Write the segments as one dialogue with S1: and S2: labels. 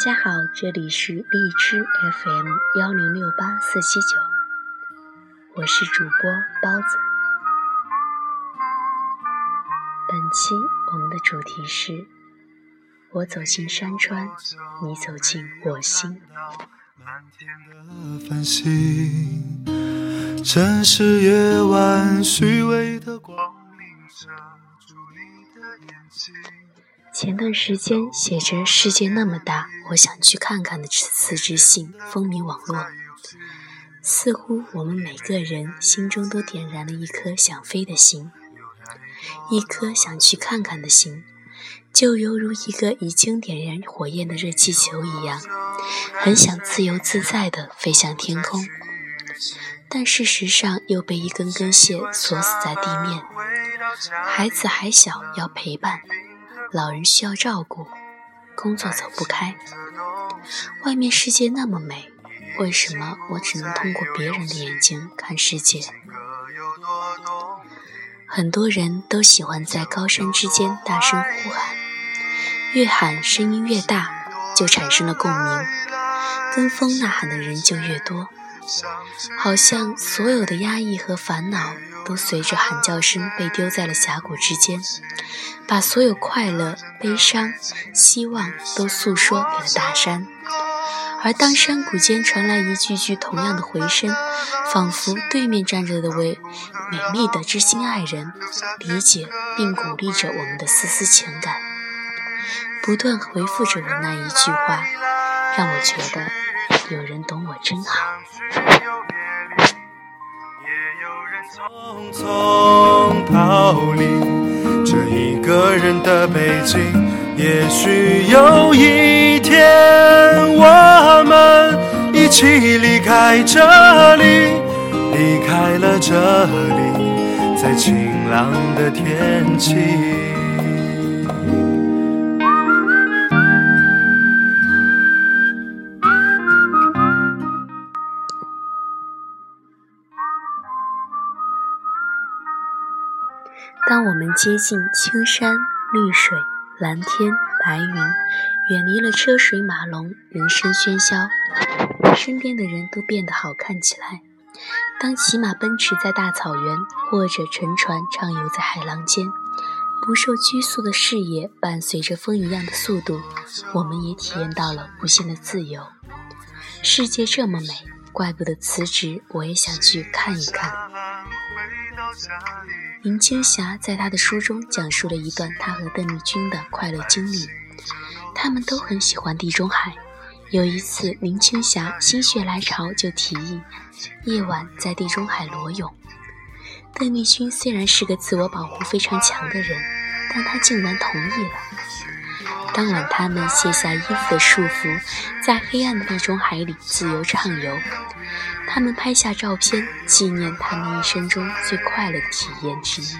S1: 家好，这里是荔枝 FM 幺零六八四七九，我是主播包子。本期我们的主题是：我走进山川，你走进我心。蓝天的繁星城市夜晚虚伪的光明遮住你的眼睛。前段时间写着“世界那么大，我想去看看”的辞职信风靡网络，似乎我们每个人心中都点燃了一颗想飞的心，一颗想去看看的心，就犹如一个已经点燃火焰的热气球一样，很想自由自在地飞向天空。但事实上又被一根根线锁死在地面。孩子还小，要陪伴；老人需要照顾；工作走不开。外面世界那么美，为什么我只能通过别人的眼睛看世界？很多人都喜欢在高山之间大声呼喊，越喊声音越大，就产生了共鸣，跟风呐喊的人就越多。好像所有的压抑和烦恼都随着喊叫声被丢在了峡谷之间，把所有快乐、悲伤、希望都诉说给了大山。而当山谷间传来一句句同样的回声，仿佛对面站着的位美丽的知心爱人，理解并鼓励着我们的丝丝情感，不断回复着我那一句话，让我觉得。有人懂我真好。匆匆逃离这一个人的北京，也许有一天我们一起离开这里，离开了这里，在晴朗的天气。当我们接近青山绿水、蓝天白云，远离了车水马龙、人声喧嚣，身边的人都变得好看起来。当骑马奔驰在大草原，或者乘船畅游在海浪间，不受拘束的视野伴随着风一样的速度，我们也体验到了无限的自由。世界这么美，怪不得辞职，我也想去看一看。林青霞在她的书中讲述了一段她和邓丽君的快乐经历。他们都很喜欢地中海。有一次，林青霞心血来潮就提议夜晚在地中海裸泳。邓丽君虽然是个自我保护非常强的人，但她竟然同意了。当晚，他们卸下衣服的束缚，在黑暗的地中海里自由畅游。他们拍下照片，纪念他们一生中最快乐的体验之一。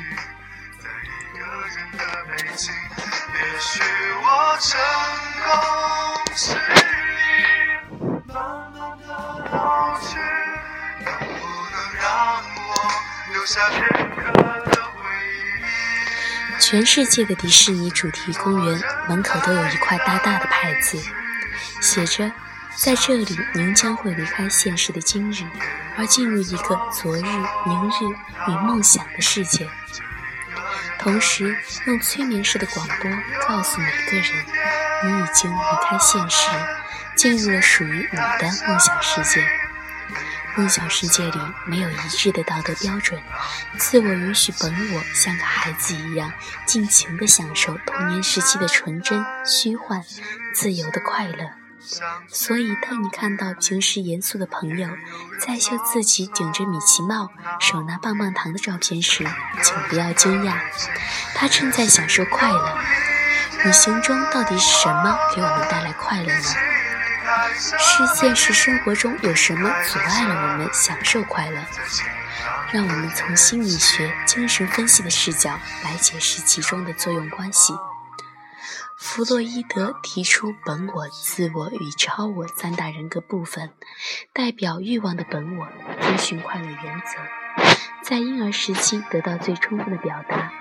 S1: 全世界的迪士尼主题公园门口都有一块大大的牌子，写着。在这里，您将会离开现实的今日，而进入一个昨日、明日与梦想的世界。同时，用催眠式的广播告诉每个人：你已经离开现实，进入了属于你的梦想世界。梦想世界里没有一致的道德标准，自我允许本我像个孩子一样，尽情地享受童年时期的纯真、虚幻、自由的快乐。所以，当你看到平时严肃的朋友在秀自己顶着米奇帽、手拿棒棒糖的照片时，请不要惊讶，他正在享受快乐。旅行中到底是什么给我们带来快乐呢？是现实生活中有什么阻碍了我们享受快乐？让我们从心理学、精神分析的视角来解释其中的作用关系。弗洛伊德提出本我、自我与超我三大人格部分，代表欲望的本我遵循快乐原则，在婴儿时期得到最充分的表达，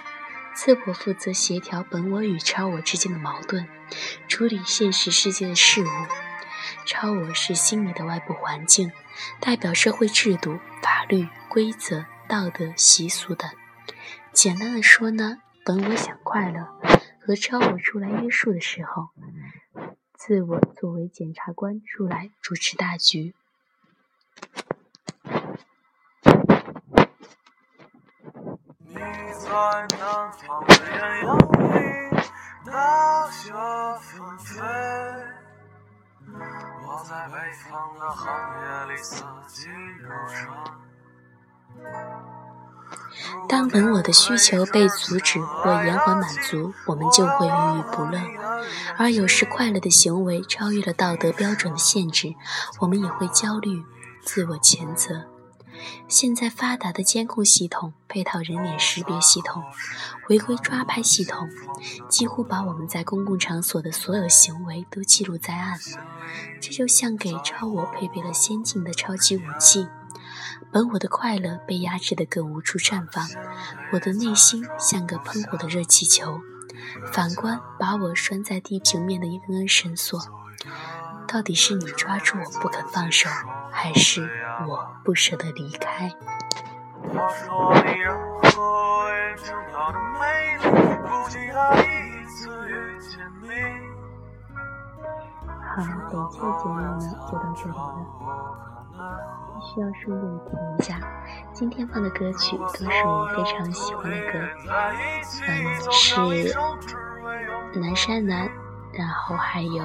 S1: 自我负责协调本我与超我之间的矛盾，处理现实世界的事物。超我是心理的外部环境，代表社会制度、法律规则、道德习俗等。简单的说呢，本我想快乐，和超我出来约束的时候，自我作为检察官出来主持大局。你在南方的艳阳里，大雪纷飞；我在北方的寒夜里，四季如春。当本我的需求被阻止或延缓满足，我们就会郁郁不乐；而有时快乐的行为超越了道德标准的限制，我们也会焦虑、自我谴责。现在发达的监控系统、配套人脸识别系统、违规抓拍系统，几乎把我们在公共场所的所有行为都记录在案。这就像给超我配备了先进的超级武器。本我的快乐被压制得更无处绽放，我的内心像个喷火的热气球。反观把我拴在地平面的一根根绳索，到底是你抓住我不肯放手，还是我不舍得离开？好，本期节目呢就到这里了。必须要顺便提一下，今天放的歌曲都是我非常喜欢的歌，嗯，是南山南，然后还有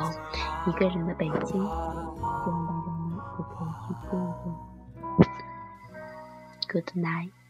S1: 一个人的北京，希望大家呢也可以去听一听。Good night。